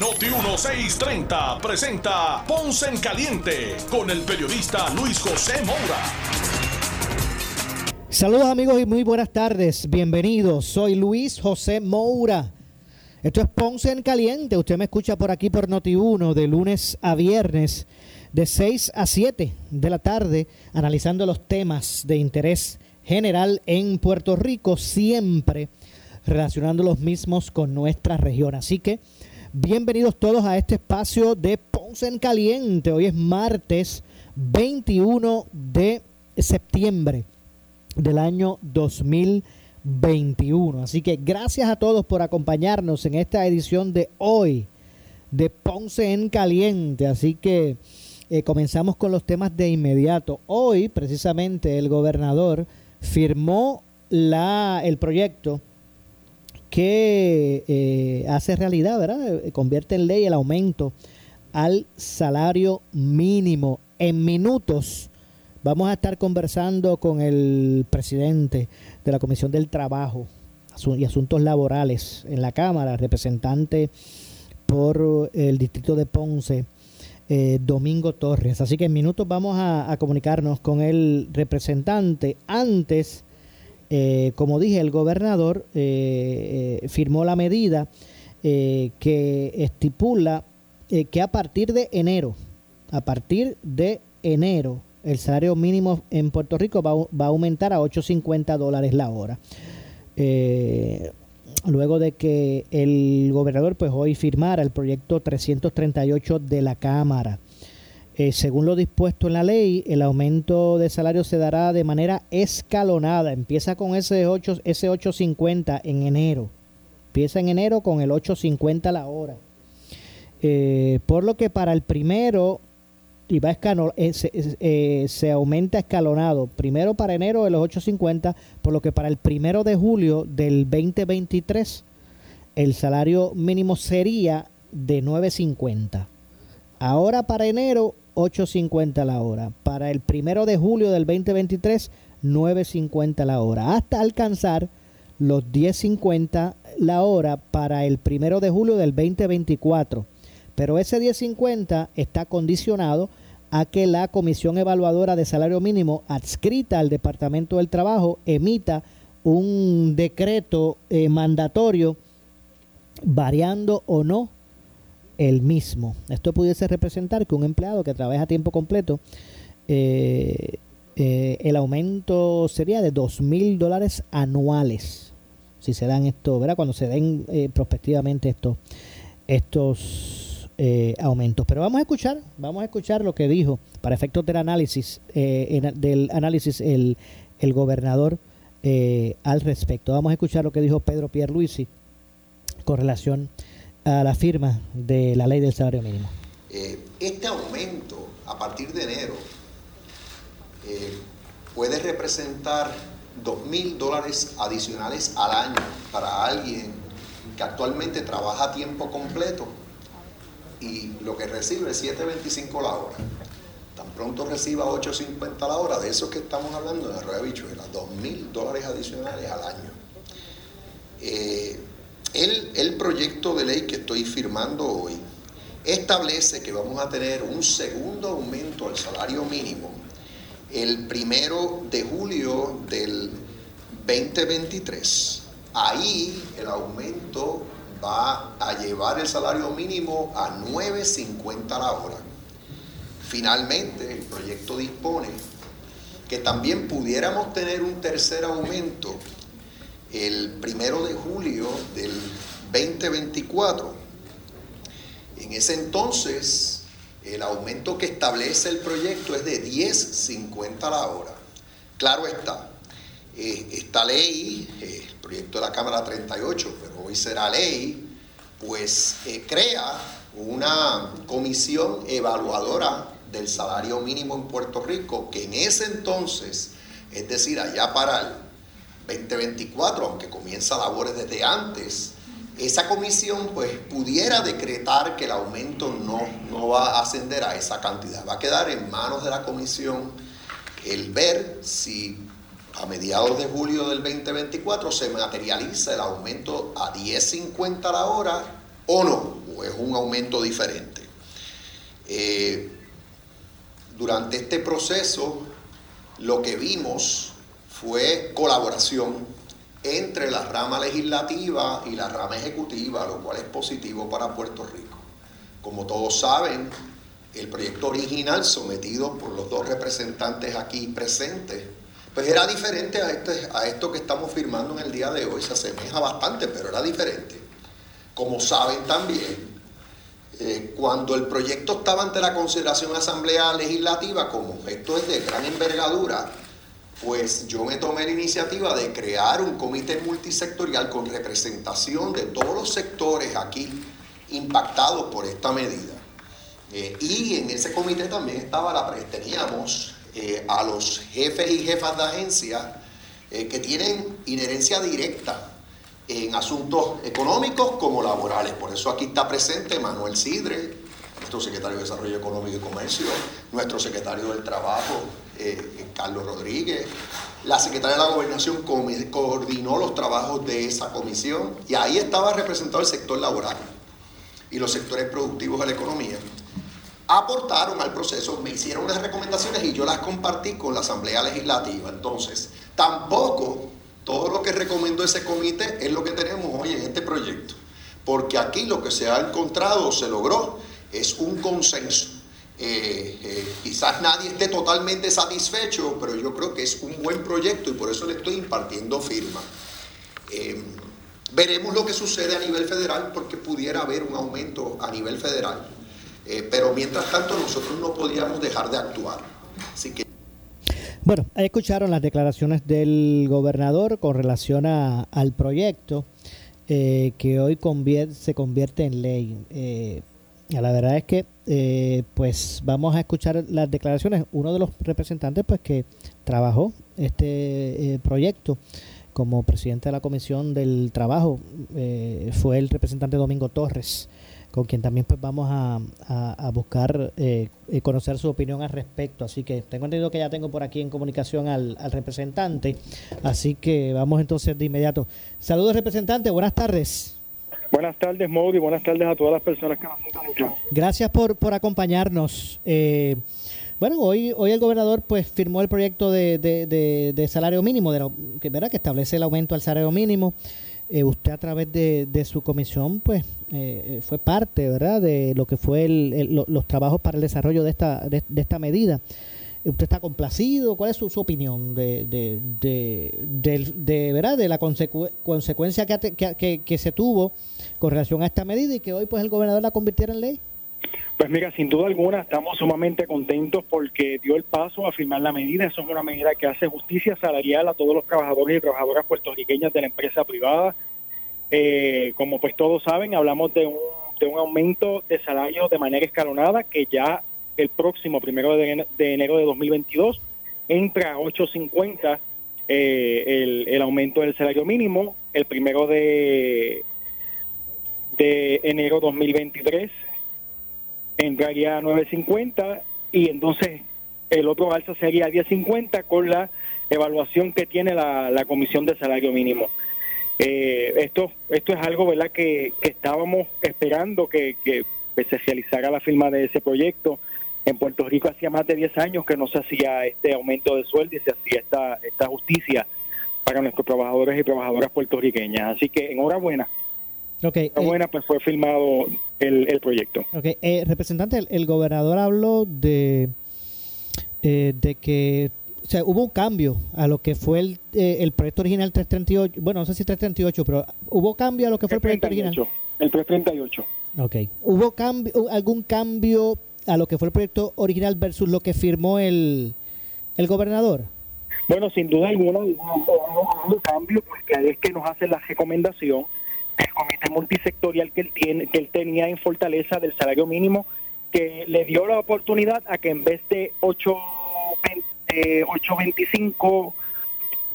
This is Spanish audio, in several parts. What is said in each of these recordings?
Noti 1630 presenta Ponce en Caliente con el periodista Luis José Moura. Saludos amigos y muy buenas tardes. Bienvenidos. Soy Luis José Moura. Esto es Ponce en Caliente. Usted me escucha por aquí por Noti 1 de lunes a viernes de 6 a 7 de la tarde analizando los temas de interés general en Puerto Rico, siempre relacionando los mismos con nuestra región. Así que bienvenidos todos a este espacio de Ponce en Caliente. Hoy es martes 21 de septiembre del año 2021. Así que gracias a todos por acompañarnos en esta edición de hoy de Ponce en Caliente. Así que eh, comenzamos con los temas de inmediato. Hoy, precisamente, el gobernador firmó la, el proyecto que eh, hace realidad, ¿verdad? Eh, convierte en ley el aumento al salario mínimo en minutos. Vamos a estar conversando con el presidente de la Comisión del Trabajo y Asuntos Laborales en la Cámara, representante por el distrito de Ponce, eh, Domingo Torres. Así que en minutos vamos a, comunicarnos con el representante. Antes, eh, como dije, el gobernador eh, firmó la medida que estipula que a partir de enero, a partir de enero, el salario mínimo en Puerto Rico va, va a aumentar a 8.50 dólares la hora luego de que el gobernador pues hoy firmara el proyecto 338 de la Cámara. Eh, según lo dispuesto en la ley, el aumento de salario se dará de manera escalonada. Empieza con ese 8, ese 8.50 en enero. Empieza en enero con el 8.50 la hora. Eh, por lo que para el primero y va eh, eh, se, aumenta escalonado. Primero para enero de los 8.50, por lo que para el primero de julio del 2023 el salario mínimo sería de 9.50. Ahora para enero 8.50 la hora. Para el primero de julio del 2023 9.50 la hora. Hasta alcanzar los 10.50 la hora para el primero de julio del 2024. Pero ese 10.50 está condicionado a que la Comisión Evaluadora de Salario Mínimo adscrita al Departamento del Trabajo emita un decreto eh, mandatorio variando o no el mismo. Esto pudiese representar que un empleado que trabaja a tiempo completo, eh, eh, el aumento sería de dos mil dólares anuales, si se dan esto, ¿verdad? Cuando se den prospectivamente estos, estos eh, aumentos. Pero vamos a escuchar, vamos a escuchar lo que dijo para efectos del análisis, eh, del análisis el, el gobernador eh, al respecto. Vamos a escuchar lo que dijo Pedro Pierluisi con relación a la firma de la ley del salario mínimo. este aumento a partir de enero puede representar dos mil dólares adicionales al año para alguien que actualmente trabaja a tiempo completo y lo que recibe es 7.25 la hora. Tan pronto reciba 8.50 la hora, de eso que estamos hablando en Arroyo Bichuela, 2.000 dólares adicionales al año. Eh, el, proyecto de ley que estoy firmando hoy establece que vamos a tener un segundo aumento al salario mínimo el primero de julio del 2023. Ahí el aumento va a llevar el salario mínimo a 9.50 la hora. Finalmente, el proyecto dispone que también pudiéramos tener un tercer aumento el primero de julio del 2024. En ese entonces, el aumento que establece el proyecto es de 10.50 la hora. Claro está, eh, esta ley, eh, el proyecto de la Cámara 38, pero hoy será ley, pues eh, crea una comisión evaluadora del salario mínimo en Puerto Rico, que en ese entonces, es decir, allá para el 2024, aunque comienza labores desde antes, esa comisión pues pudiera decretar que el aumento no, no va a ascender a esa cantidad. Va a quedar en manos de la comisión el ver si a mediados de julio del 2024 se materializa el aumento a 10.50 la hora o no, o es un aumento diferente. Eh, durante este proceso lo que vimos fue colaboración entre la rama legislativa y la rama ejecutiva, lo cual es positivo para Puerto Rico. Como todos saben, el proyecto original sometido por los dos representantes aquí presentes, pues era diferente a, este, a esto que estamos firmando en el día de hoy, se asemeja bastante, pero era diferente. Como saben también, eh, cuando el proyecto estaba ante la consideración Asamblea Legislativa, como esto es de gran envergadura, pues yo me tomé la iniciativa de crear un comité multisectorial con representación de todos los sectores aquí impactados por esta medida. Eh, y en ese comité también estaba la, teníamos eh, a los jefes y jefas de agencia eh, que tienen inherencia directa en asuntos económicos como laborales. Por eso aquí está presente Manuel Sidre, nuestro secretario de Desarrollo Económico y Comercio, nuestro secretario del Trabajo, Carlos Rodríguez. La secretaria de la Gobernación coordinó los trabajos de esa comisión y ahí estaba representado el sector laboral y los sectores productivos de la economía aportaron al proceso, me hicieron unas recomendaciones y yo las compartí con la Asamblea Legislativa. Entonces, tampoco todo lo que recomendó ese comité es lo que tenemos hoy en este proyecto, porque aquí lo que se ha encontrado, se logró, es un consenso. Eh, eh, quizás nadie esté totalmente satisfecho, pero yo creo que es un buen proyecto y por eso le estoy impartiendo firma. Eh, veremos lo que sucede a nivel federal porque pudiera haber un aumento a nivel federal eh, pero mientras tanto nosotros no podíamos dejar de actuar. Así que... Bueno, escucharon las declaraciones del gobernador con relación a, al proyecto que hoy se convierte en ley. Eh, la verdad es que pues vamos a escuchar las declaraciones. Uno de los representantes pues que trabajó este proyecto como presidente de la Comisión del Trabajo fue el representante Domingo Torres con quien también pues vamos a, buscar eh, conocer su opinión al respecto. Así que tengo entendido que ya tengo por aquí en comunicación al, representante, así que vamos entonces de inmediato. Saludos representante, buenas tardes. Buenas tardes, Modi, buenas tardes a todas las personas que nos sintonizan. Gracias por, por acompañarnos. Eh, bueno, hoy, hoy el gobernador pues firmó el proyecto de, de, de, salario mínimo, de que, ¿verdad? que establece el aumento al salario mínimo. Eh, usted a través de, su comisión pues eh, fue parte verdad de lo que fue los trabajos para el desarrollo de esta de, esta medida usted está complacido cuál es su, opinión de de, de, verdad de la consecuencia que, que, que, se tuvo con relación a esta medida y que hoy pues el gobernador la convirtiera en ley pues mira, sin duda alguna estamos sumamente contentos porque dio el paso a firmar la medida. Eso es una medida que hace justicia salarial a todos los trabajadores y trabajadoras puertorriqueñas de la empresa privada. Eh, como pues todos saben, hablamos de un, de un aumento de salario de manera escalonada que ya el próximo primero de, enero de 2022 entra a 8.50 eh, el, aumento del salario mínimo. El primero de, de enero 2023 entraría a 9.50 y entonces el otro alza sería a 10.50 con la evaluación que tiene la, Comisión de Salario Mínimo. Eh, esto, esto es algo ¿verdad? Que, estábamos esperando que, que se realizara la firma de ese proyecto. En Puerto Rico hacía más de 10 años que no se hacía este aumento de sueldo y se hacía esta, esta justicia para nuestros trabajadores y trabajadoras puertorriqueñas. Así que enhorabuena. Okay, enhorabuena, pues fue firmado el, proyecto. Okay, eh, representante, el, gobernador habló de, eh, de que o sea, hubo un cambio a lo que fue el, eh, el proyecto original 338, bueno, no sé si 338, pero hubo cambio a lo que fue el proyecto original. El 338. Ok. ¿Hubo cambio, algún cambio a lo que fue el proyecto original versus lo que firmó el, el gobernador? Bueno, sin duda alguna, un cambio, porque ahí es que nos hace la recomendación el comité multisectorial que él, tiene, que él tenía en Fortaleza del salario mínimo que le dio la oportunidad a que en vez de 8, eh, 8.25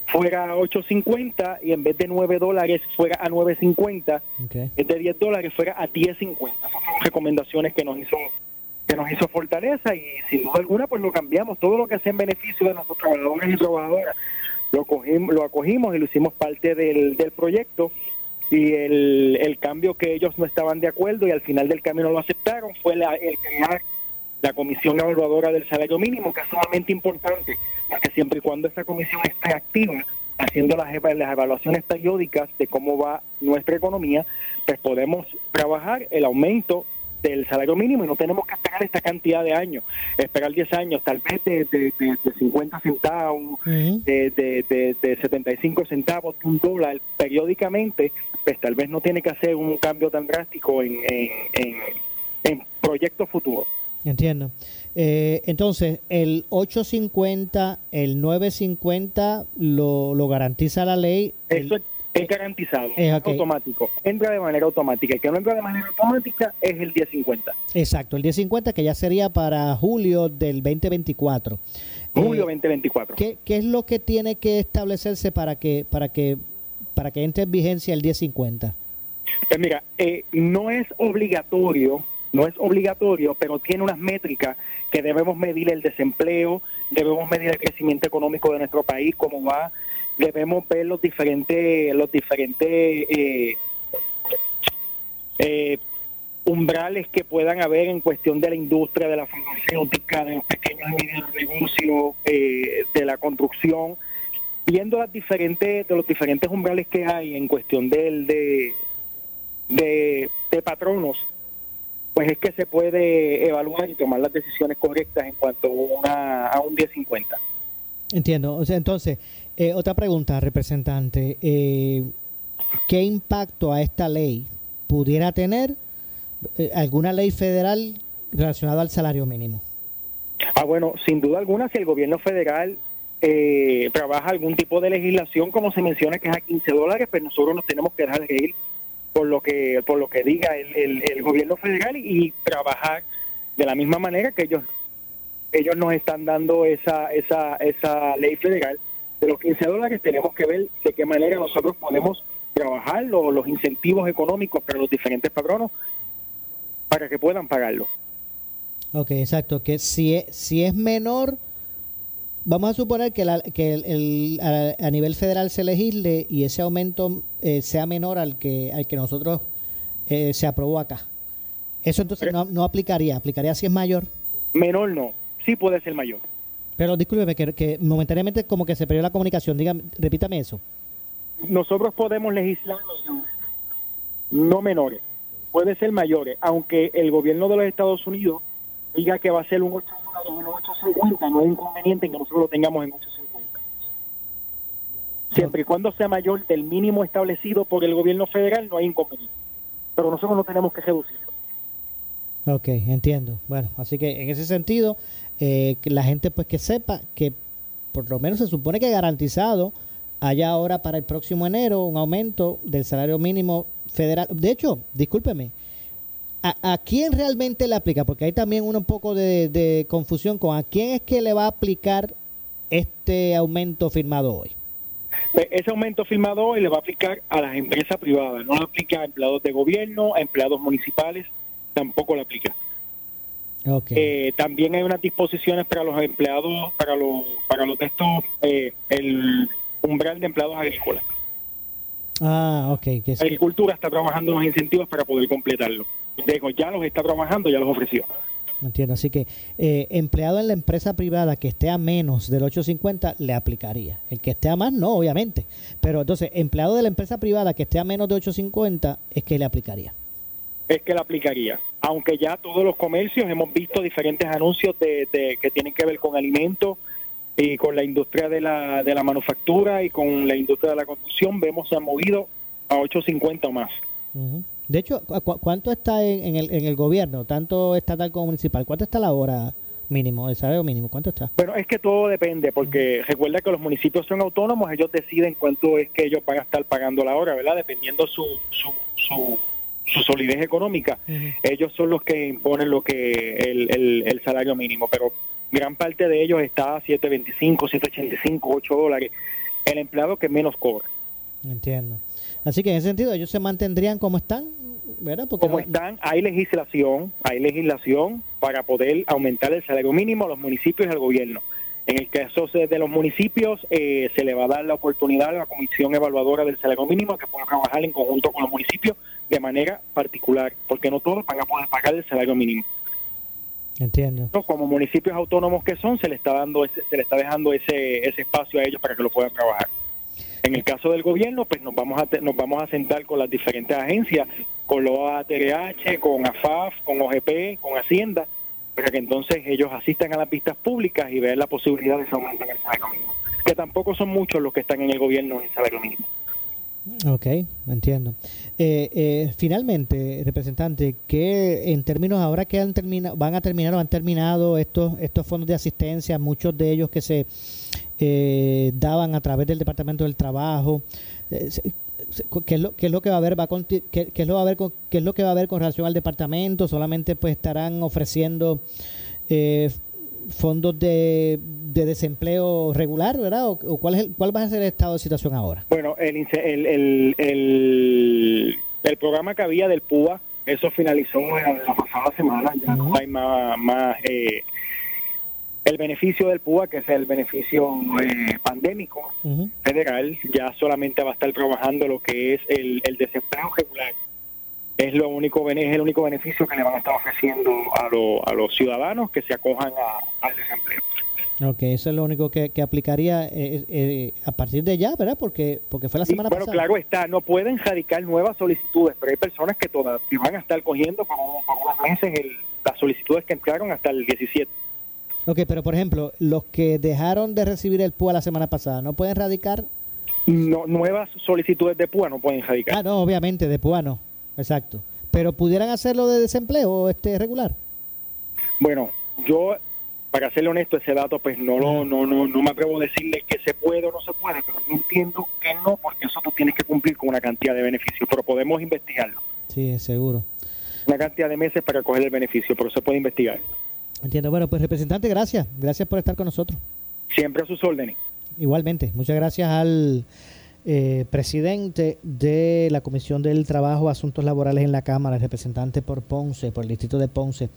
fuera 8.50 y en vez de 9 dólares fuera a 9.50, Okay. en vez de 10 dólares fuera a 10.50. Esas fueron recomendaciones que nos hizo que nos hizo Fortaleza y sin duda alguna pues lo cambiamos. Todo lo que sea en beneficio de nuestros trabajadores y trabajadoras lo, cogimos, lo acogimos y lo hicimos parte del, del proyecto y el, el cambio que ellos no estaban de acuerdo y al final del camino lo aceptaron fue el crear la comisión evaluadora del salario mínimo, que es sumamente importante, porque siempre y cuando esa comisión esté activa, haciendo las, las evaluaciones periódicas de cómo va nuestra economía, pues podemos trabajar el aumento del salario mínimo y no tenemos que esperar esta cantidad de años, esperar 10 años, tal vez de, de, de- de 50 centavos, Ujú. de, de, de, de 75 centavos, de un dólar periódicamente, pues tal vez no tiene que hacer un cambio tan drástico en, en, en, en proyectos futuros. Entiendo. Eh, entonces, el 850, el 950 lo, lo garantiza la ley. El- Eso es, es garantizado, Eh, es ok. automático, entra de manera automática. El que no entra de manera automática es el 1050. exacto, el 1050 que ya sería para julio del 2024. Julio Eh, 2024. ¿qué, qué es lo que tiene que establecerse para que para que para que entre en vigencia el 1050? Pues mira, eh, no es obligatorio, no es obligatorio, pero tiene unas métricas que debemos medir el desempleo, debemos medir el crecimiento económico de nuestro país, cómo va, debemos ver los diferentes, los diferentes eh, eh, umbrales que puedan haber en cuestión de la industria, de la farmacéutica, de los pequeños y medianos negocios, eh, de la construcción, viendo las diferentes, de los diferentes umbrales que hay en cuestión del de de, de patronos, pues es que se puede evaluar y tomar las decisiones correctas en cuanto a, una, a un 1050. Entiendo. O sea, entonces, eh, otra pregunta, representante. Eh, ¿Qué impacto a esta ley pudiera tener eh, alguna ley federal relacionada al salario mínimo? Ah, bueno, sin duda alguna, si el gobierno federal eh, trabaja algún tipo de legislación, como se menciona que es a 15 dólares, pues nosotros nos tenemos que dejar ir por lo que por lo que diga el, el- el gobierno federal y, y trabajar de la misma manera que ellos ellos nos están dando esa esa esa ley federal de los 15 dólares tenemos que ver de qué manera nosotros podemos trabajar lo- los incentivos económicos para los diferentes patronos para que puedan pagarlo. Ok, exacto. Que si es, si es menor, vamos a suponer que, la- que el, el- a, a nivel federal se legisle y ese aumento eh, sea menor al que al que nosotros eh, se aprobó acá. Eso entonces no, no aplicaría, aplicaría si es mayor. Menor no, sí puede ser mayor. Pero discúlpeme que, que momentáneamente como que se perdió la comunicación. Dígame, repítame eso. nosotros podemos legislar mayores, no menores, puede ser mayores, aunque el gobierno de los Estados Unidos diga que va a ser un 8 dólares en 850, no es inconveniente en que nosotros lo tengamos en 850. Siempre y cuando sea mayor del mínimo establecido por el gobierno federal, no hay inconveniente. Pero nosotros no tenemos que reducirlo. Ok, entiendo. Bueno, así que en ese sentido, eh, que la gente pues que sepa que por lo menos se supone que garantizado haya ahora para el próximo enero un aumento del salario mínimo federal. De hecho, discúlpeme, ¿a, a quién realmente le aplica? Porque hay también un poco de, de confusión con a quién es que le va a aplicar este aumento firmado hoy. Pues, Ese aumento firmado hoy le va a aplicar a las empresas privadas, no le aplica a empleados de gobierno, a empleados municipales, tampoco le aplica. Eh, también hay unas disposiciones para los empleados, para los, para los de estos, eh, el umbral de empleados agrícolas. ah, ok. Agricultura está trabajando unos incentivos para poder completarlo. Digo, ya los está trabajando, ya los ofreció. Entiendo, así que eh, empleado en la empresa privada que esté a menos del 850 le aplicaría. El que esté a más no, obviamente. Pero entonces, empleado de la empresa privada que esté a menos de 850 es que le aplicaría. Es que le aplicaría. Aunque ya todos los comercios hemos visto diferentes anuncios de, de- que tienen que ver con alimentos y con la industria de la, de la manufactura y con la industria de la construcción, vemos se han movido a 850 o más. Ujú. De hecho, ¿cu- cu- ¿cuánto está en, en el, en el gobierno, tanto estatal como municipal? ¿Cuánto está la hora mínimo, el salario mínimo? ¿Cuánto está? Bueno, es que todo depende, porque recuerda que los municipios son autónomos, ellos deciden cuánto es que ellos van a estar pagando la hora, ¿verdad? Dependiendo su, su, su, su solidez económica, ellos son los que imponen lo que el, el, salario mínimo, pero gran parte de ellos está a 7.25, 7.85, 8 dólares, el empleado que menos cobra. Entiendo. Así que en ese sentido ellos se mantendrían como están, ¿verdad? como están, hay legislación, hay legislación para poder aumentar el salario mínimo a los municipios y al gobierno. En el caso de los municipios, eh, se le va a dar la oportunidad a la Comisión Evaluadora del Salario Mínimo que pueda trabajar en conjunto con los municipios de manera particular, porque no todos van a poder pagar el salario mínimo. Entiendo. Como municipios autónomos que son, se le está dando ese, se le está dejando ese, ese espacio a ellos para que lo puedan trabajar. En el caso del gobierno, pues nos vamos a nos vamos a sentar con las diferentes agencias, con los ATRH, con AFAF, con OGP, con Hacienda, para que entonces ellos asistan a las pistas públicas y vean la posibilidad de ese aumento en el salario mínimo. Que tampoco son muchos los que están en el gobierno en el salario mínimo. Ok, entiendo. Eh, eh, finalmente, representante, que en términos ahora que han terminado, van a terminar o han terminado estos estos fondos de asistencia, muchos de ellos que se eh, daban a través del Departamento del Trabajo, ¿qué es lo, qué es lo que va a haber es lo va a haber con, qué es lo que va a haber con relación al departamento solamente pues estarán ofreciendo eh, fondos de, de, desempleo regular verdad o, cuál es cuál va a ser el estado de situación ahora bueno el el, el, el, programa que había del PUA eso finalizó la pasada semana ya no hay más, más eh, el beneficio del PUA, que es el beneficio eh, pandémico federal, ya solamente va a estar trabajando lo que es el, desempleo regular. Es, lo único, es el único beneficio que le van a estar ofreciendo a, a los ciudadanos que se acojan al desempleo. Ok, eso es lo único que, aplicaría eh, eh, a partir de ya, ¿verdad? Porque porque fue la semana pasada. Bueno, claro está, no pueden radicar nuevas solicitudes, pero hay personas que todavía van a estar cogiendo por, unos meses las solicitudes que entraron hasta el 17. Ok, pero por ejemplo, los que dejaron de recibir el PUA la semana pasada, ¿no pueden radicar? No, nuevas solicitudes de PUA no pueden radicar. Ah, no, obviamente, de PUA no. Exacto. Pero pudieran hacerlo de desempleo este regular. Bueno, yo, para serle honesto, ese dato, pues no lo, no, no, no me atrevo a decirle que se puede o no se puede, pero yo entiendo que no, porque eso tú tienes que cumplir con una cantidad de beneficios, pero podemos investigarlo. Sí, seguro. Una cantidad de meses para coger el beneficio, pero se puede investigar. Entiendo. Bueno, pues representante, gracias. Gracias por estar con nosotros. Siempre a sus órdenes. Igualmente. Muchas gracias al eh, presidente de la Comisión del Trabajo, Asuntos Laborales en la Cámara, el representante por Ponce, por el distrito de Ponce,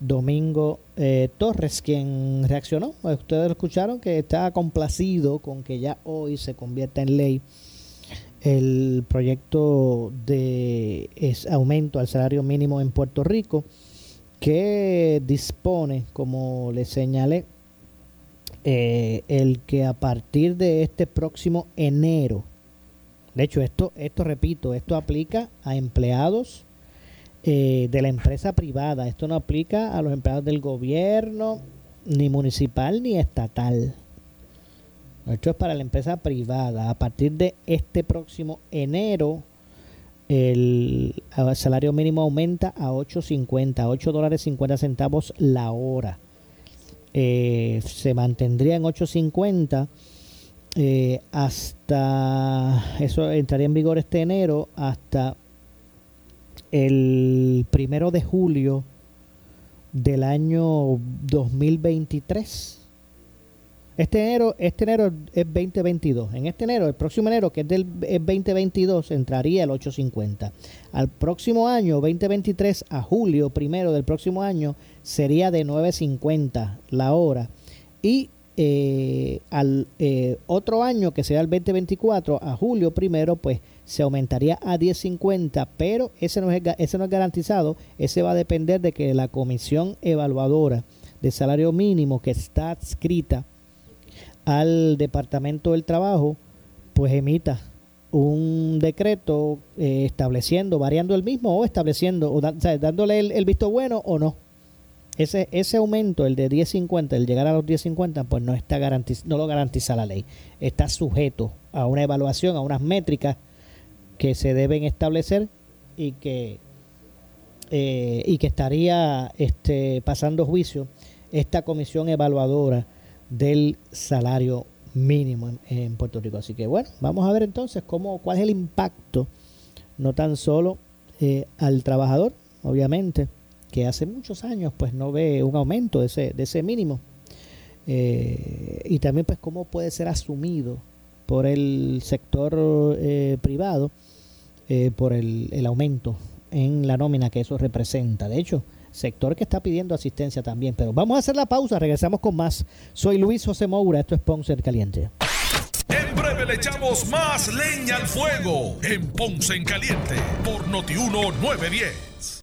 Domingo eh, Torres, quien reaccionó. Ustedes lo escucharon que está complacido con que ya hoy se convierta en ley el proyecto de aumento al salario mínimo en Puerto Rico que dispone, como le señalé, eh, el que a partir de este próximo enero, de hecho esto, esto repito, esto aplica a empleados eh, de la empresa privada, esto no aplica a los empleados del gobierno, ni municipal ni estatal. Esto es para la empresa privada. A partir de este próximo enero, el salario mínimo aumenta a 8.50, 8 dólares 50 centavos la hora. Eh, se mantendría en 8.50 eh, hasta, eso entraría en vigor este enero, hasta el primero de julio del año 2023 este enero, este enero es 2022. En este enero, el próximo enero, que es del 2022, entraría el 850. Al próximo año, 2023, a julio primero del próximo año, sería de 950 la hora. Y eh, al eh, otro año, que será el 2024, a julio primero, pues se aumentaría a 10.50, pero ese no, es, ese no es garantizado, ese va a depender de que la comisión evaluadora de salario mínimo que está adscrita al Departamento del Trabajo, pues emita un decreto eh, estableciendo, variando el mismo o estableciendo, o, dándole el, visto bueno o no. Ese, ese aumento, el de 10.50, el llegar a los 10.50, pues no, está garantiz no lo garantiza la ley. Está sujeto a una evaluación, a unas métricas que se deben establecer y que, eh, y que estaría este, pasando juicio esta comisión evaluadora del salario mínimo en, Puerto Rico. Así que bueno, vamos a ver entonces cómo, cuál es el impacto, no tan solo eh, al trabajador, obviamente, que hace muchos años pues no ve un aumento de ese, de ese mínimo. Eh, y también pues cómo puede ser asumido por el sector privado por el, el aumento en la nómina que eso representa. De hecho, sector que está pidiendo asistencia también. Pero vamos a hacer la pausa, regresamos con más. Soy Luis José Moura, esto es Ponce Caliente. En breve le echamos más leña al fuego en Ponce en Caliente por Notiuno 910.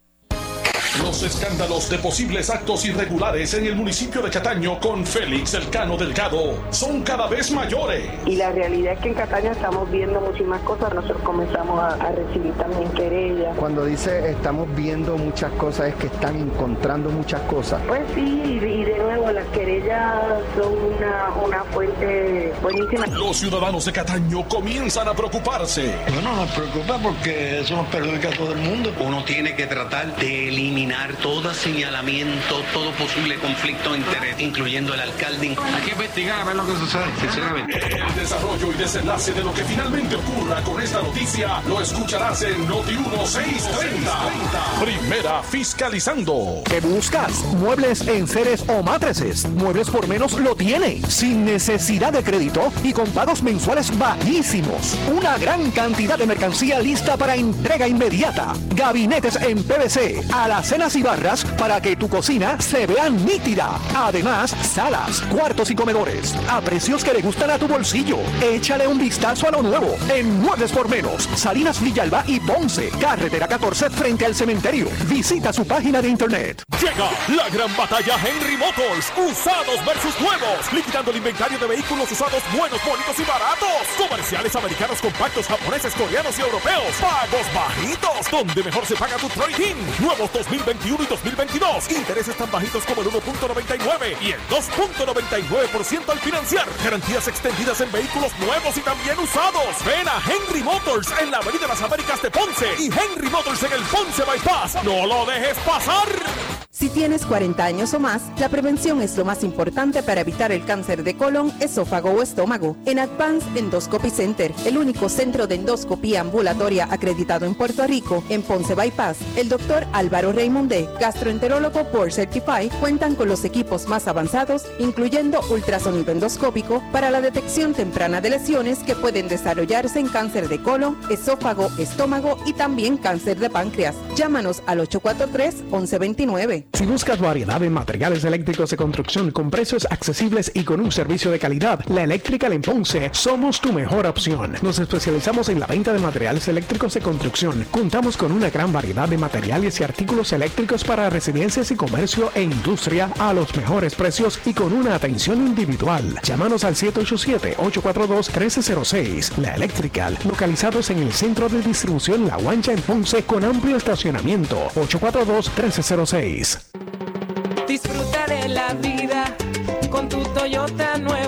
Los escándalos de posibles actos irregulares en el municipio de Cataño con Félix Elcano Delgado son cada vez mayores. Y la realidad es que en Cataño estamos viendo muchísimas cosas. Nosotros comenzamos a, recibir también querellas. Cuando dice estamos viendo muchas cosas, es que están encontrando muchas cosas. Pues sí, y de nuevo, las querellas son una, una fuente buenísima. Los ciudadanos de Cataño comienzan a preocuparse. Bueno, nos preocupa porque eso nos perjudica a todo el mundo. Uno tiene que tratar de eliminar todo señalamiento, todo posible conflicto de interés, incluyendo el alcalde. Hay que investigar a ver lo que sucede, sinceramente. El desarrollo y desenlace de lo que finalmente ocurra con esta noticia lo escucharás en Noti 1630. Primera fiscalizando. ¿Qué buscas? Muebles en seres o matrices. Muebles por menos lo tiene. Sin necesidad de crédito y con pagos mensuales bajísimos. Una gran cantidad de mercancía lista para entrega inmediata. Gabinetes en PVC a las y barras para que tu cocina se vea nítida. Además, salas, cuartos y comedores a precios que le gustan a tu bolsillo. Échale un vistazo a lo nuevo en Muebles por Menos, Salinas Villalba y Ponce, carretera 14 frente al cementerio. Visita su página de internet. Llega la gran batalla Henry Motors, usados versus nuevos, liquidando el inventario de vehículos usados buenos, bonitos y baratos. Comerciales americanos compactos, japoneses, coreanos y europeos. Pagos bajitos, donde mejor se paga tu trading. Nuevos 2000 2021 y 2022. Intereses tan bajitos como el 1.99 y el 2.99% al financiar. Garantías extendidas en vehículos nuevos y también usados. Ven a Henry Motors en la Avenida Las Américas de Ponce y Henry Motors en el Ponce Bypass. No lo dejes pasar. Si tienes 40 años o más, la prevención es lo más importante para evitar el cáncer de colon, esófago o estómago. En Advanced Endoscopy Center, el único centro de endoscopía ambulatoria acreditado en Puerto Rico, en Ponce Bypass, el doctor Álvaro Raymond gastroenterólogo por Certify, cuentan con los equipos más avanzados, incluyendo ultrasonido endoscópico, para la detección temprana de lesiones que pueden desarrollarse en cáncer de colon, esófago, estómago y también cáncer de páncreas. Llámanos al 843-1129. Si buscas variedad de materiales eléctricos de construcción con precios accesibles y con un servicio de calidad, la Eléctrica en Ponce somos tu mejor opción. Nos especializamos en la venta de materiales eléctricos de construcción. Contamos con una gran variedad de materiales y artículos para residencias y comercio e industria a los mejores precios y con una atención individual. Llámanos al 787-842-1306. La Electrical, localizados en el centro de distribución La Guancha en Ponce con amplio estacionamiento. 842-1306. Disfruta de la vida con tu Toyota nuevo,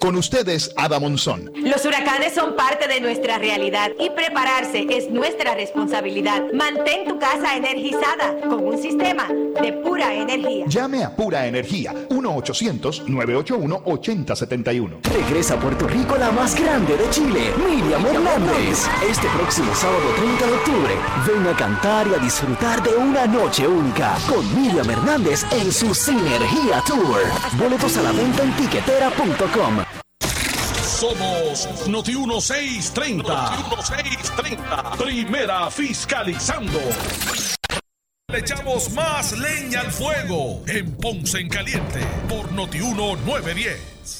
Con ustedes, Ada Monzón. Los huracanes son parte de nuestra realidad y prepararse es nuestra responsabilidad. Mantén tu casa energizada con un sistema de pura energía. Llame a Pura Energía 1-800-981-8071. Regresa a Puerto Rico la más grande de Chile, Miriam Hernández. Este próximo sábado 30 de octubre, ven a cantar y a disfrutar de una noche única con Miriam Hernández en su Sinergia Tour. Boletos a la venta en tiquetera.com. Somos Noti 1630. Noti 1630. Primera fiscalizando. Le echamos más leña al fuego en Ponce en Caliente por Noti 1910.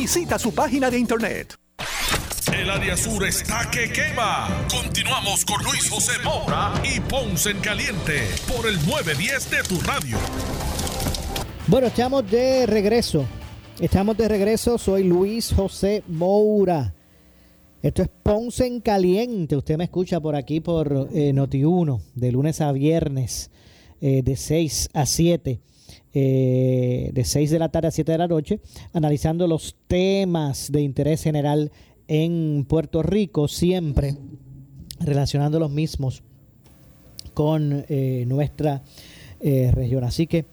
Visita su página de internet. El área sur está que quema. Continuamos con Luis José Moura y Ponce en Caliente por el 910 de tu radio. Bueno, estamos de regreso. Estamos de regreso. Soy Luis José Moura. Esto es Ponce en Caliente. Usted me escucha por aquí por eh, Noti1, de lunes a viernes, eh, de 6 a 7 eh, de 6 de la tarde a 7 de la noche, analizando los temas de interés general en Puerto Rico, siempre relacionando los mismos con eh, nuestra eh, región. Así que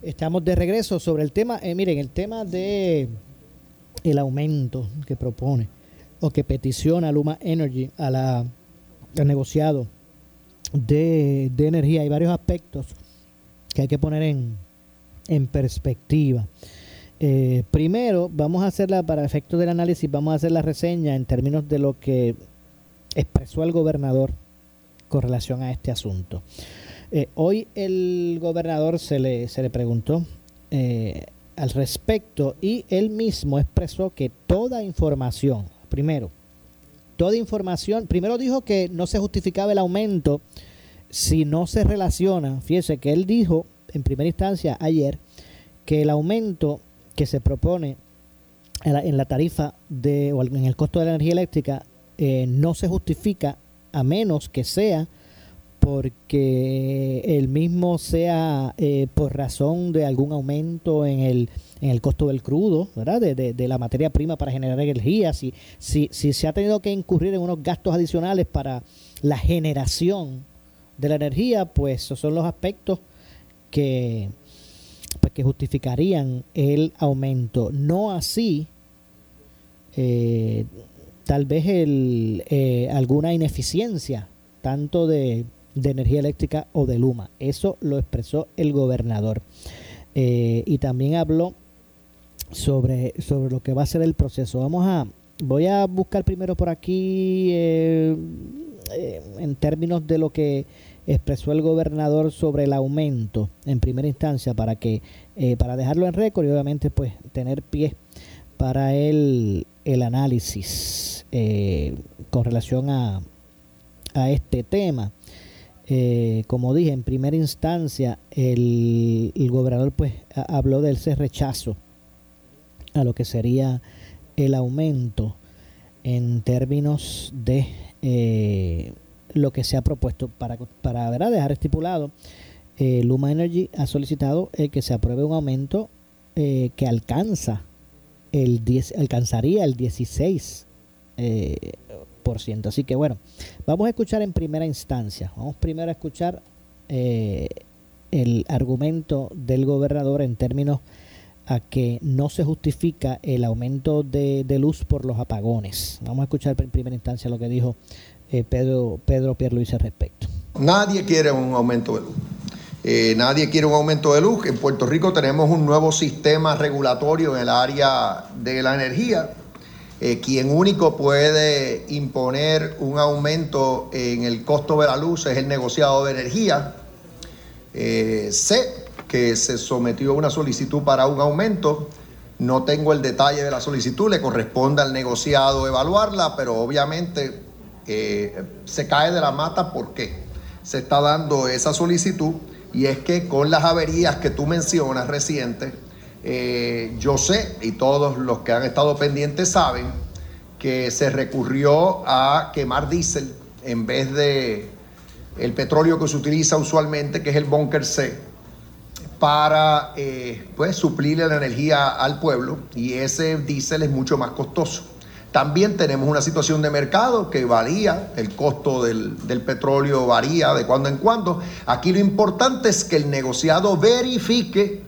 estamos de regreso sobre el tema, miren, el tema de el aumento que propone o que peticiona Luma Energy a la, al negociado de, de energía. Hay varios aspectos que hay que poner en, en perspectiva. Eh, primero, vamos a hacerla para efectos del análisis, vamos a hacer la reseña en términos de lo que expresó el gobernador con relación a este asunto. Eh, hoy el gobernador se le, se le preguntó eh, al respecto y él mismo expresó que toda información, primero, toda información, primero dijo que no se justificaba el aumento si no se relaciona, fíjese que él dijo en primera instancia ayer que el aumento que se propone en la, en la tarifa de, o en el costo de la energía eléctrica eh, no se justifica a menos que sea porque el mismo sea eh, por razón de algún aumento en el, en el costo del crudo, ¿verdad? De, de, de la materia prima para generar energía, si, si, si se ha tenido que incurrir en unos gastos adicionales para la generación de la energía, pues esos son los aspectos que, pues, que justificarían el aumento. No así, eh, tal vez el, eh, alguna ineficiencia, tanto de, de, energía eléctrica o de Luma. Eso lo expresó el gobernador. Eh, y también habló sobre, sobre lo que va a ser el proceso. Vamos a, voy a buscar primero por aquí en términos de lo que expresó el gobernador sobre el aumento en primera instancia para que eh, para dejarlo en récord y obviamente pues tener pie para el, el análisis eh, con relación a, a este tema. Eh, como dije, en primera instancia el, el gobernador pues habló del ese rechazo a lo que sería el aumento en términos de lo que se ha propuesto para, para ¿verdad? dejar estipulado. Eh, Luma Energy ha solicitado eh, que se apruebe un aumento eh, que alcanza el 10, alcanzaría el 16 eh, por ciento. Así que bueno, vamos a escuchar en primera instancia. Vamos primero a escuchar el argumento del gobernador en términos a que no se justifica el aumento de, de luz por los apagones. Vamos a escuchar en primera instancia lo que dijo eh, Pedro, Pedro Pierluisi al respecto. Nadie quiere un aumento de luz. Eh, nadie quiere un aumento de luz. En Puerto Rico tenemos un nuevo sistema regulatorio en el área de la energía. Eh, quien único puede imponer un aumento en el costo de la luz es el negociado de energía. Sé que se sometió una solicitud para un aumento. No tengo el detalle de la solicitud, le corresponde al negociado evaluarla, pero obviamente eh, se cae de la mata porque se está dando esa solicitud y es que con las averías que tú mencionas recientes, eh, yo sé y todos los que han estado pendientes saben que se recurrió a quemar diésel en vez de el petróleo que se utiliza usualmente, que es el bunker C, para eh, pues, suplirle la energía al pueblo y ese diésel es mucho más costoso. También tenemos una situación de mercado que varía, el costo del, del, petróleo varía de cuando en cuando. Aquí lo importante es que el negociado verifique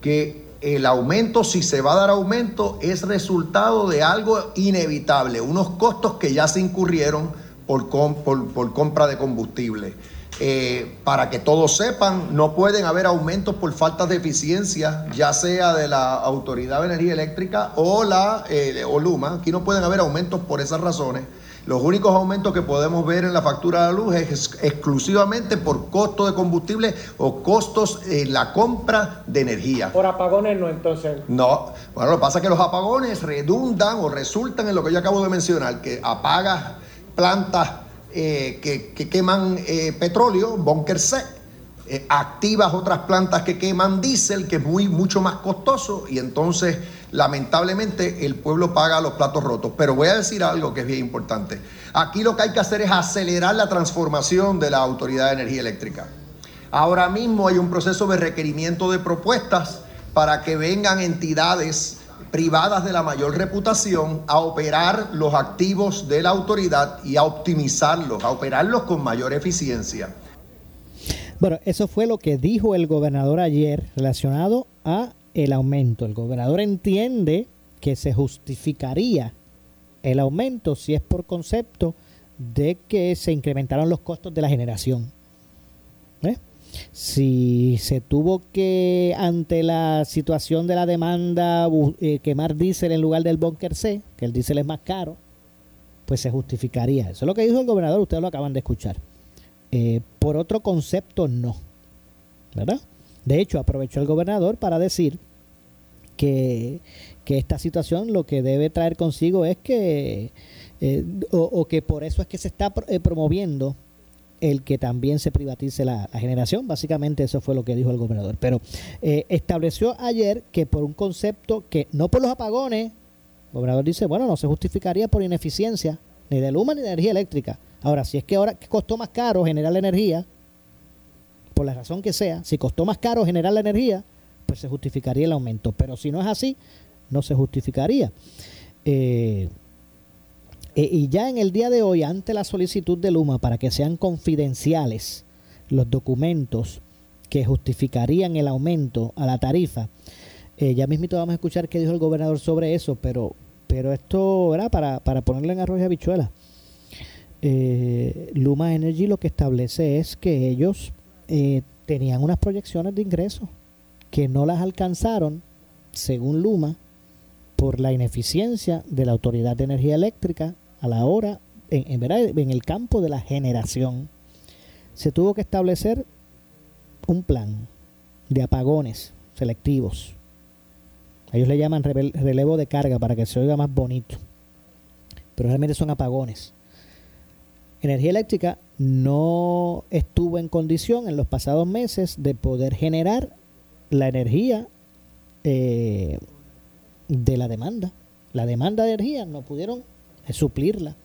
que el aumento, si se va a dar aumento, es resultado de algo inevitable, unos costos que ya se incurrieron por, por, compra de combustible. Eh, para que todos sepan, no pueden haber aumentos por falta de eficiencia, ya sea de la Autoridad de Energía Eléctrica o la eh, o Luma. Aquí no pueden haber aumentos por esas razones. Los únicos aumentos que podemos ver en la factura de la luz es exclusivamente por costo de combustible o costos en la compra de energía. Por apagones no, entonces. No, bueno, lo que pasa es que los apagones redundan o resultan en lo que yo acabo de mencionar, que apaga plantas eh, que, queman eh, petróleo, bunker C, eh, activas otras plantas que queman diésel, que es muy, mucho más costoso, y entonces lamentablemente el pueblo paga los platos rotos. Pero voy a decir algo que es bien importante. Aquí lo que hay que hacer es acelerar la transformación de la Autoridad de Energía Eléctrica. Ahora mismo hay un proceso de requerimiento de propuestas para que vengan entidades privadas de la mayor reputación a operar los activos de la autoridad y a optimizarlos, a operarlos con mayor eficiencia. Bueno, eso fue lo que dijo el gobernador ayer relacionado a el aumento. El gobernador entiende que se justificaría el aumento si es por concepto de que se incrementaron los costos de la generación. ¿Eh? Si se tuvo que, ante la situación de la demanda, eh, quemar diésel en lugar del bunker C, que el diésel es más caro, pues se justificaría. Eso es lo que dijo el gobernador, ustedes lo acaban de escuchar. Eh, por otro concepto, no. ¿Verdad? De hecho, aprovechó el gobernador para decir que, esta situación lo que debe traer consigo es que, eh, o, que por eso es que se está promoviendo el que también se privatice la, generación. Básicamente eso fue lo que dijo el gobernador. Pero eh, estableció ayer que por un concepto que no por los apagones, el gobernador dice, bueno, no se justificaría por ineficiencia ni de Luma ni de energía eléctrica. Ahora, si es que ahora costó más caro generar la energía, por la razón que sea, si costó más caro generar la energía, pues se justificaría el aumento. Pero si no es así, no se justificaría. Eh, eh, y ya en el día de hoy, ante la solicitud de Luma para que sean confidenciales los documentos que justificarían el aumento a la tarifa, eh, ya mismito vamos a escuchar qué dijo el gobernador sobre eso, pero, pero esto era para, para ponerle en arroz y habichuela. Eh, Luma Energy lo que establece es que ellos tenían unas proyecciones de ingresos que no las alcanzaron, según Luma, por la ineficiencia de la Autoridad de Energía Eléctrica a la hora, en, en el campo de la generación. Se tuvo que establecer un plan de apagones selectivos. Ellos le llaman relevo de carga para que se oiga más bonito. Pero realmente son apagones. Energía Eléctrica no estuvo en condición en los pasados meses de poder generar la energía eh, de la demanda. La demanda de energía no pudieron eh, suplirla.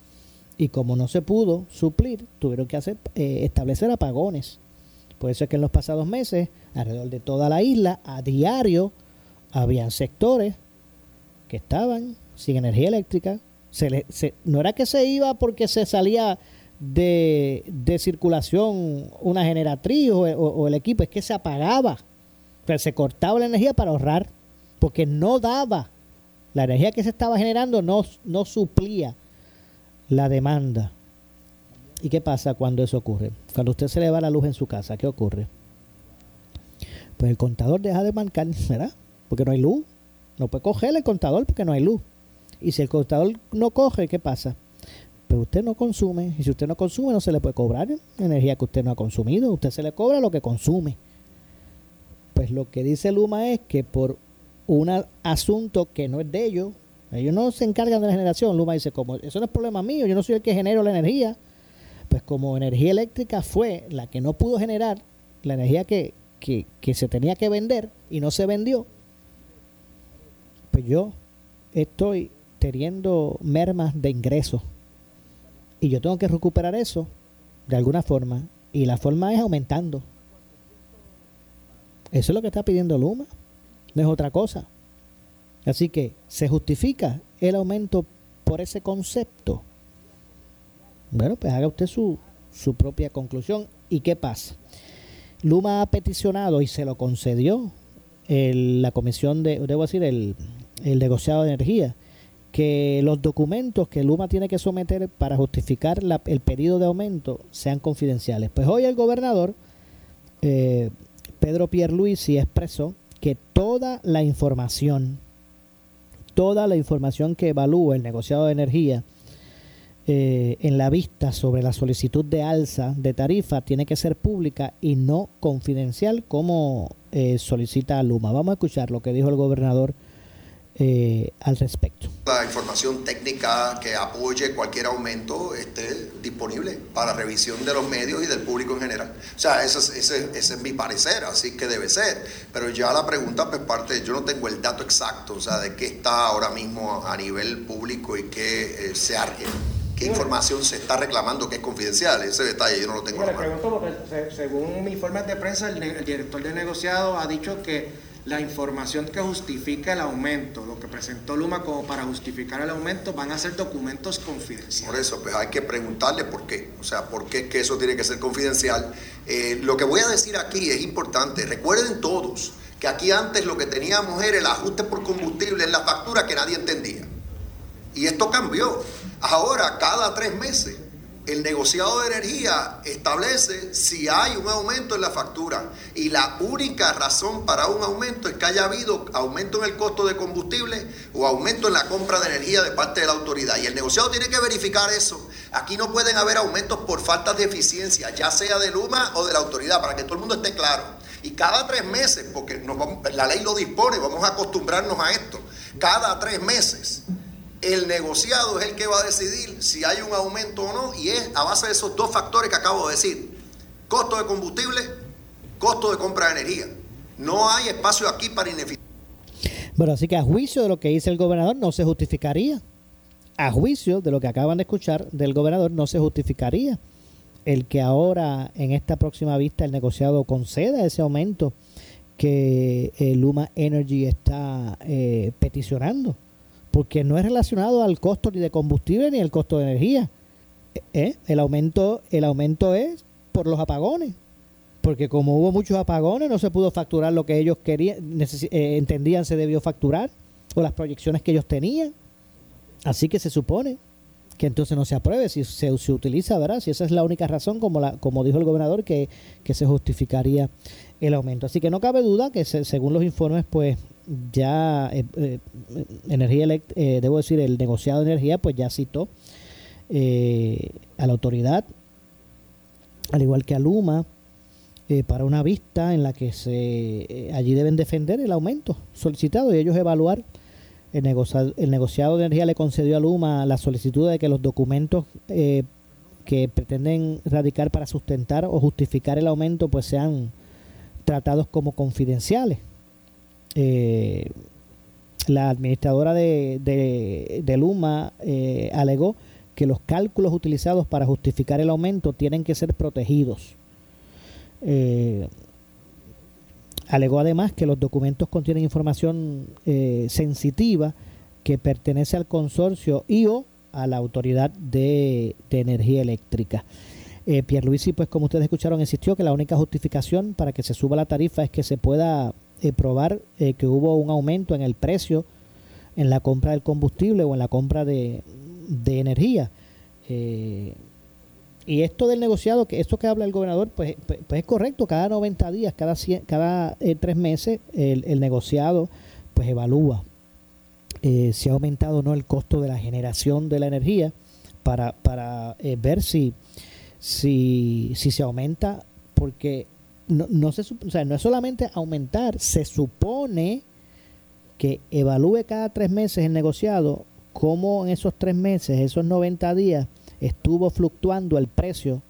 Y como no se pudo suplir, tuvieron que hacer eh, establecer apagones. Por eso es que en los pasados meses, alrededor de toda la isla, a diario, habían sectores que estaban sin energía eléctrica. No era que se iba porque se salía de, circulación una generatriz o, el equipo, es que se apagaba. se cortaba la energía para ahorrar, porque no daba la energía que se estaba generando no, no suplía la demanda. ¿Y qué pasa cuando eso ocurre? Cuando usted se le va la luz en su casa, ¿qué ocurre? Pues el contador deja de marcar, ¿verdad? Porque no hay luz. No puede coger el contador porque no hay luz. Y si el contador no coge, ¿qué pasa? Pues usted no consume. Y si usted no consume, no se le puede cobrar energía que usted no ha consumido. Usted se le cobra lo que consume. Pues lo que dice Luma es que por un asunto que no es de ellos. Ellos no se encargan de la generación. Luma dice, como eso no es problema mío, yo no soy el que genero la energía. Pues como energía eléctrica fue la que no pudo generar la energía que, que se tenía que vender y no se vendió, pues yo estoy teniendo mermas de ingresos. Y yo tengo que recuperar eso de alguna forma. Y la forma es aumentando. Eso es lo que está pidiendo Luma no es otra cosa. Así que se justifica el aumento por ese concepto. Bueno, pues haga usted su, su propia conclusión. ¿Y qué pasa? Luma ha peticionado y se lo concedió la comisión de, debo decir, el, el negociado de energía, que los documentos que Luma tiene que someter para justificar el pedido de aumento sean confidenciales. Pues hoy el gobernador, eh, Pedro Pierluisi, expresó que toda la información, toda la información que evalúa el negociado de energía eh, en la vista sobre la solicitud de alza de tarifa tiene que ser pública y no confidencial como eh, solicita Luma. Vamos a escuchar lo que dijo el gobernador eh, al respecto. La información técnica que apoye cualquier aumento esté disponible para revisión de los medios y del público en general. O sea, ese es, ese, ese es mi parecer, así que debe ser. Pero ya la pregunta, pues parte, yo no tengo el dato exacto, o sea, de qué está ahora mismo a nivel público y qué, eh, se, ar- qué información se está reclamando que es confidencial. Ese detalle yo no lo tengo. a Le pregunto porque se- según informes de prensa, el, el director de negociado ha dicho que la información que justifica el aumento, lo que presentó Luma como para justificar el aumento, van a ser documentos confidenciales. Por eso, pues hay que preguntarle por qué. O sea, por qué que eso tiene que ser confidencial. Eh, lo que voy a decir aquí es importante. Recuerden todos que aquí antes lo que teníamos era el ajuste por combustible en la factura que nadie entendía. Y esto cambió. Ahora, cada tres meses, el negociado de energía establece si hay un aumento en la factura. Y la única razón para un aumento es que haya habido aumento en el costo de combustible o aumento en la compra de energía de parte de la autoridad. Y el negociado tiene que verificar eso. Aquí no pueden haber aumentos por faltas de eficiencia, ya sea de Luma o de la autoridad, para que todo el mundo esté claro. Y cada tres meses, porque la ley lo dispone, vamos a acostumbrarnos a esto, cada tres meses el negociado es el que va a decidir si hay un aumento o no y es a base de esos dos factores que acabo de decir. Costo de combustible, costo de compra de energía. No hay espacio aquí para ineficiencia. Bueno, así que a juicio de lo que dice el gobernador no se justificaría. A juicio de lo que acaban de escuchar del gobernador no se justificaría el que ahora en esta próxima vista el negociado conceda ese aumento que eh, Luma Energy está eh, peticionando, porque no es relacionado al costo ni de combustible ni al costo de energía. Eh, El aumento, el aumento es por los apagones, porque como hubo muchos apagones no se pudo facturar lo que ellos querían, eh, entendían se debió facturar o las proyecciones que ellos tenían. Así que se supone que entonces no se apruebe si se, se utiliza, ¿verdad? Si esa es la única razón, como la como dijo el gobernador, que, que se justificaría el aumento. Así que no cabe duda que se- según los informes, pues ya eh, eh, eh, debo decir el negociado de energía, pues ya citó eh, a la autoridad, al igual que a Luma, para una vista en la que se allí deben defender el aumento solicitado y ellos evaluar el negociado, el negociado de energía le concedió a Luma la solicitud de que los documentos eh, que pretenden radicar para sustentar o justificar el aumento pues sean tratados como confidenciales. Eh, la administradora de, de- Luma eh, alegó que los cálculos utilizados para justificar el aumento tienen que ser protegidos. Eh, alegó además que los documentos contienen información eh, sensitiva que pertenece al consorcio y o a la autoridad de, de energía eléctrica. Eh, Pierluisi, pues como ustedes escucharon, insistió que la única justificación para que se suba la tarifa es que se pueda eh, probar eh, que hubo un aumento en el precio en la compra del combustible o en la compra de, de energía. Eh, y esto del negociado, que esto que habla el gobernador, pues, pues, pues es correcto, cada 90 días, cada, 100 cada eh, tres meses, el, el negociado pues evalúa si ha aumentado o no el costo de la generación de la energía para, para ver si, si, si se aumenta, porque no, no, se, o no es solamente aumentar, se supone que evalúe cada tres meses el negociado cómo en esos tres meses, esos 90 días, estuvo fluctuando el precio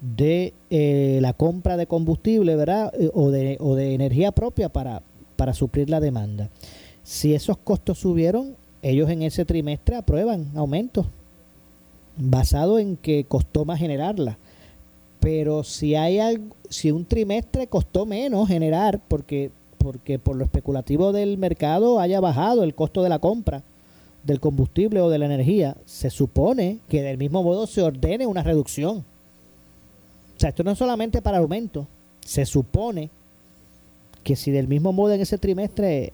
de eh, la compra de combustible, ¿verdad? Eh, o, de, o de energía propia para, para suplir la demanda. Si esos costos subieron, ellos en ese trimestre aprueban aumentos basado en que costó más generarla. Pero si hay algo, si un trimestre costó menos generar porque porque por lo especulativo del mercado haya bajado el costo de la compra del combustible o de la energía, se supone que del mismo modo se ordene una reducción. O sea, esto no es solamente para aumento, se supone que si del mismo modo en ese trimestre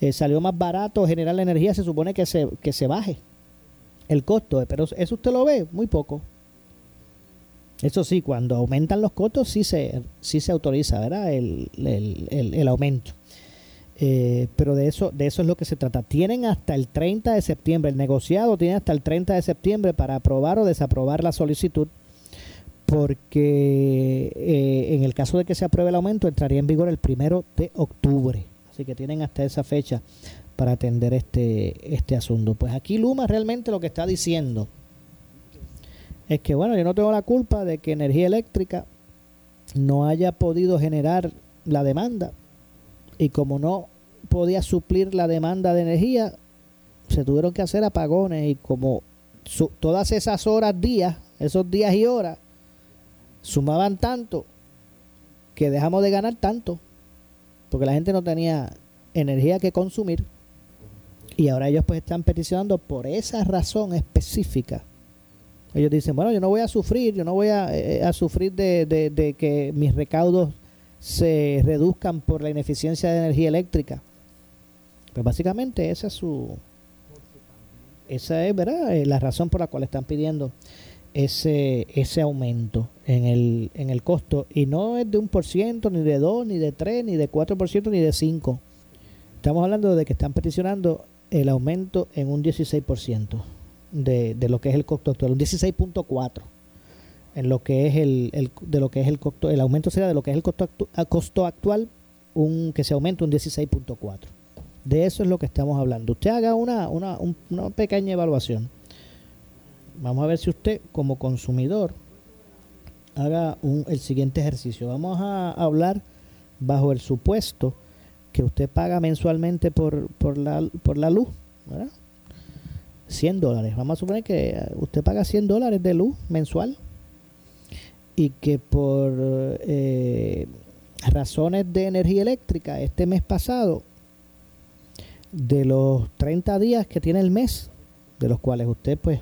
eh, salió más barato generar la energía, se supone que se, que se baje el costo, pero eso usted lo ve muy poco. Eso sí, cuando aumentan los costos sí se, sí se autoriza ¿verdad? El, el, el, aumento. Eh, pero de eso, de eso es lo que se trata. Tienen hasta el 30 de septiembre, el negociado tiene hasta el 30 de septiembre para aprobar o desaprobar la solicitud, porque eh, en el caso de que se apruebe el aumento entraría en vigor el primero de octubre. Así que tienen hasta esa fecha para atender este, este asunto. Pues aquí Luma realmente lo que está diciendo es que, bueno, yo no tengo la culpa de que energía eléctrica no haya podido generar la demanda. Y como no podía suplir la demanda de energía, se tuvieron que hacer apagones y como todas esas horas, días, esos días y horas, sumaban tanto que dejamos de ganar tanto, porque la gente no tenía energía que consumir. Y ahora ellos pues están peticionando por esa razón específica ellos dicen, bueno, yo no voy a sufrir, yo no voy a, eh, a sufrir de, de, que mis recaudos se reduzcan por la ineficiencia de energía eléctrica. Pues básicamente esa es su... Esa es, ¿verdad? Eh, la razón por la cual están pidiendo ese, ese aumento en el, en el costo. Y no es de un por ciento, ni de dos, ni de tres, ni de cuatro por ciento, ni de cinco. Estamos hablando de que están peticionando el aumento en un 16% de, de lo que es el costo actual, un 16.4 en lo que es el, el, de lo que es el costo, el aumento será de lo que es el costo, costo actual, un que se aumente un 16.4. De eso es lo que estamos hablando. Usted haga una, una, una pequeña evaluación. Vamos a ver si usted como consumidor haga un, el siguiente ejercicio. Vamos a hablar bajo el supuesto que usted paga mensualmente por, por, la, por la luz, ¿verdad? 100 dólares. Vamos a suponer que usted paga 100 dólares de luz mensual y que por eh, razones de energía eléctrica este mes pasado, de los 30 días que tiene el mes, de los cuales usted pues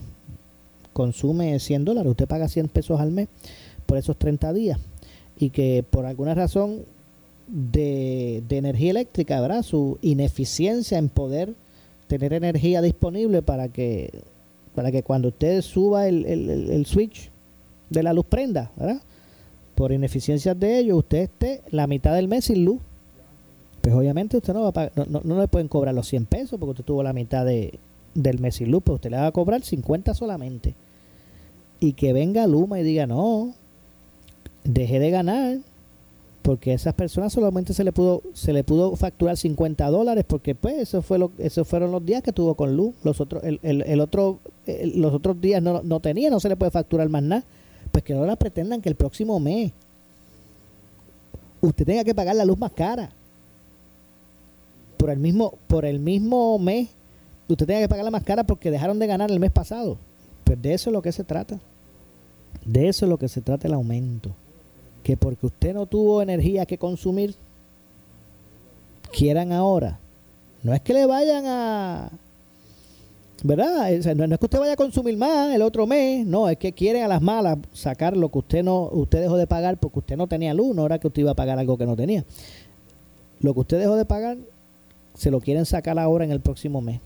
consume 100 dólares, usted paga 100 pesos al mes por esos 30 días y que por alguna razón de, de energía eléctrica, ¿verdad? Su ineficiencia en poder tener energía disponible para que para que cuando usted suba el, el, switch de la luz prenda. Por ineficiencias de ello, usted esté la mitad del mes sin luz. Pues obviamente usted no va a pagar, no, no, le pueden cobrar los 100 pesos porque usted tuvo la mitad de, del mes sin luz, pues usted le va a cobrar 50 solamente. Y que venga Luma y diga, no, deje de ganar, porque a esas personas solamente se le pudo se le pudo facturar 50 dólares porque pues eso fue lo esos fueron los días que tuvo con luz los otros el, el, otro los otros días no, no tenía no se le puede facturar más nada. Pues que ahora pretendan que el próximo mes usted tenga que pagar la luz más cara. Por el mismo por el mismo mes usted tenga que pagarla más cara porque dejaron de ganar el mes pasado. Pues de eso es lo que se trata. De eso es lo que se trata el aumento que porque usted no tuvo energía que consumir, quieran ahora. No es que le vayan a... ¿Verdad? No es que usted vaya a consumir más el otro mes, no, es que quieren a las malas sacar lo que usted no usted dejó de pagar porque usted no tenía luz, no era que usted iba a pagar algo que no tenía. Lo que usted dejó de pagar se lo quieren sacar ahora en el próximo mes.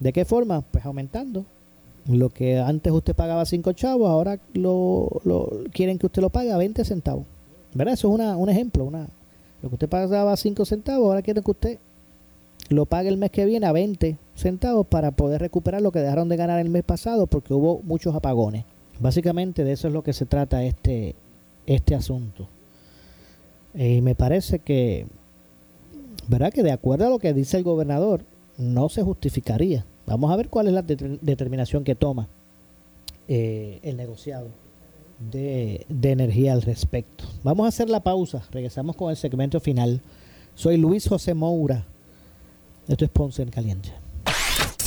¿De qué forma? Pues aumentando lo que antes usted pagaba 5 chavos, ahora lo, quieren que usted lo pague a 20 centavos. ¿Verdad? Eso es una, un ejemplo. Una, lo que usted pagaba 5 centavos, ahora quieren que usted lo pague el mes que viene a 20 centavos para poder recuperar lo que dejaron de ganar el mes pasado porque hubo muchos apagones. Básicamente de eso es lo que se trata este, este asunto. Y me parece que, ¿verdad? Que de acuerdo a lo que dice el gobernador, no se justificaría Vamos a ver cuál es la determinación que toma eh, el negociado de, energía al respecto. Vamos a hacer la pausa. Regresamos con el segmento final. Soy Luis José Moura. Esto es Ponce en Caliente.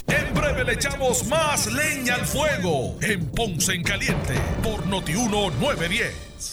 En breve le echamos más leña al fuego en Ponce en Caliente por Notiuno 910.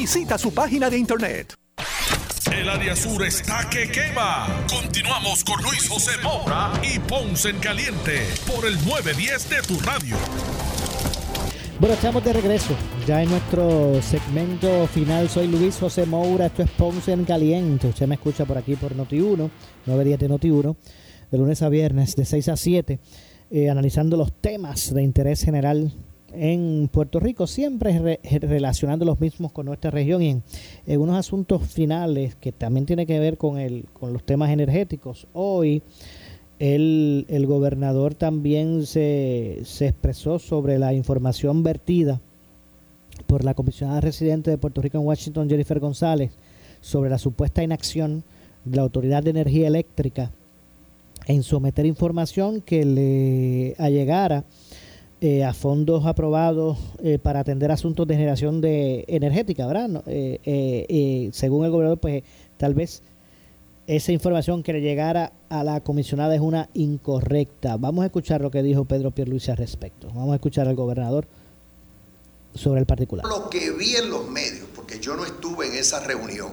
Visita su página de internet. El área sur está que quema. Continuamos con Luis José Moura y Ponce en Caliente por el 910 de tu radio. Bueno, estamos de regreso. Ya en nuestro segmento final soy Luis José Moura. Esto es Ponce en Caliente. Usted me escucha por aquí por Noti1, 910 de Noti1, de lunes a viernes, de 6 a 7, eh, analizando los temas de interés general en Puerto Rico, siempre relacionando los mismos con nuestra región y en, unos asuntos finales que también tiene que ver con, el, con los temas energéticos. Hoy el, el gobernador también se, se expresó sobre la información vertida por la comisionada residente de Puerto Rico en Washington, Jennifer González, sobre la supuesta inacción de la Autoridad de Energía Eléctrica en someter información que le allegara eh, a fondos aprobados eh, para atender asuntos de generación de energética, ¿verdad? Eh, según el gobernador, pues tal vez esa información que le llegara a la comisionada es una incorrecta. Vamos a escuchar lo que dijo Pedro Pierluisi al respecto. Vamos a escuchar al gobernador sobre el particular. Lo que vi en los medios, porque yo no estuve en esa reunión,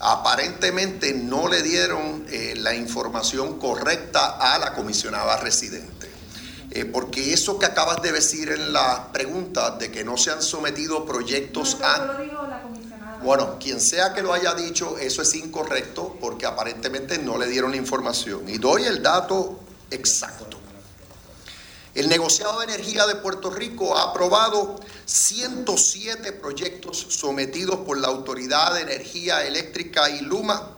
aparentemente no le dieron la información correcta a la comisionada residente. Eh, porque eso que acabas de decir en la pregunta de que no se han sometido proyectos a... Bueno, quien sea que lo haya dicho, eso es incorrecto porque aparentemente no le dieron la información. Y doy el dato exacto. El negociado de energía de Puerto Rico ha aprobado 107 proyectos sometidos por la Autoridad de Energía Eléctrica y Luma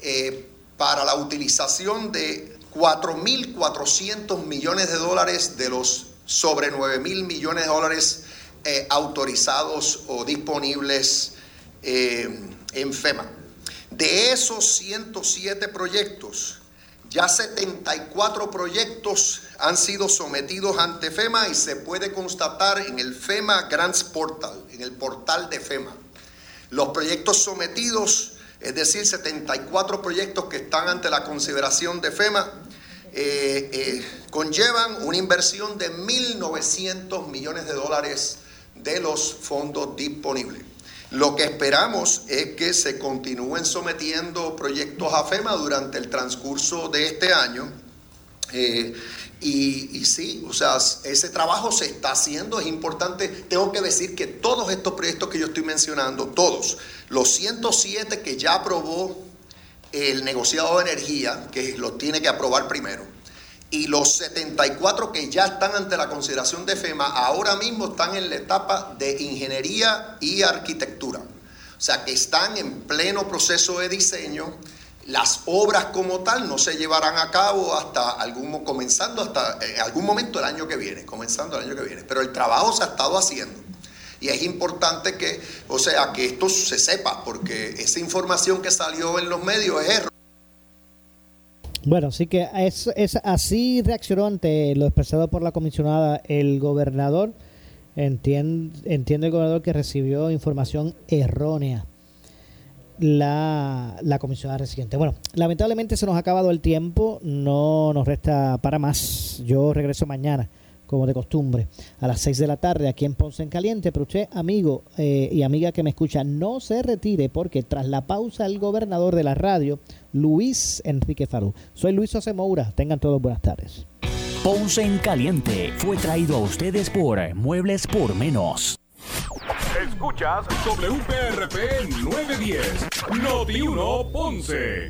eh, para la utilización de 4.400 millones de dólares de los sobre 9.000 millones de dólares eh, autorizados o disponibles eh, en FEMA. De esos 107 proyectos, ya 74 proyectos han sido sometidos ante FEMA y se puede constatar en el FEMA Grants Portal, en el portal de FEMA. Los proyectos sometidos es decir, 74 proyectos que están ante la consideración de FEMA, eh, eh, conllevan una inversión de 1.900 millones de dólares de los fondos disponibles. Lo que esperamos es que se continúen sometiendo proyectos a FEMA durante el transcurso de este año. Eh, y, y, sí, o sea, ese trabajo se está haciendo, es importante. Tengo que decir que todos estos proyectos que yo estoy mencionando, todos, los 107 que ya aprobó el negociado de energía, que los tiene que aprobar primero, y los 74 que ya están ante la consideración de FEMA, ahora mismo están en la etapa de ingeniería y arquitectura. O sea, que están en pleno proceso de diseño las obras como tal no se llevarán a cabo hasta algún comenzando hasta algún momento el año que viene, comenzando el año que viene, pero el trabajo se ha estado haciendo. Y es importante que, o sea, que esto se sepa porque esa información que salió en los medios es error. Bueno, así que es, es así reaccionó ante lo expresado por la comisionada el gobernador. Entiende, entiende el gobernador que recibió información errónea la, la comisionada residente. Bueno, lamentablemente se nos ha acabado el tiempo, no nos resta para más. Yo regreso mañana, como de costumbre, a las 6 de la tarde aquí en Ponce en Caliente. Pero usted, amigo eh, y amiga que me escucha, no se retire porque tras la pausa el gobernador de la radio, Luis Enrique Farú. Soy Luis José Moura. Tengan todos buenas tardes. Ponce en Caliente fue traído a ustedes por Muebles por Menos. Escuchas WPRP 910, Noti 1 Ponce.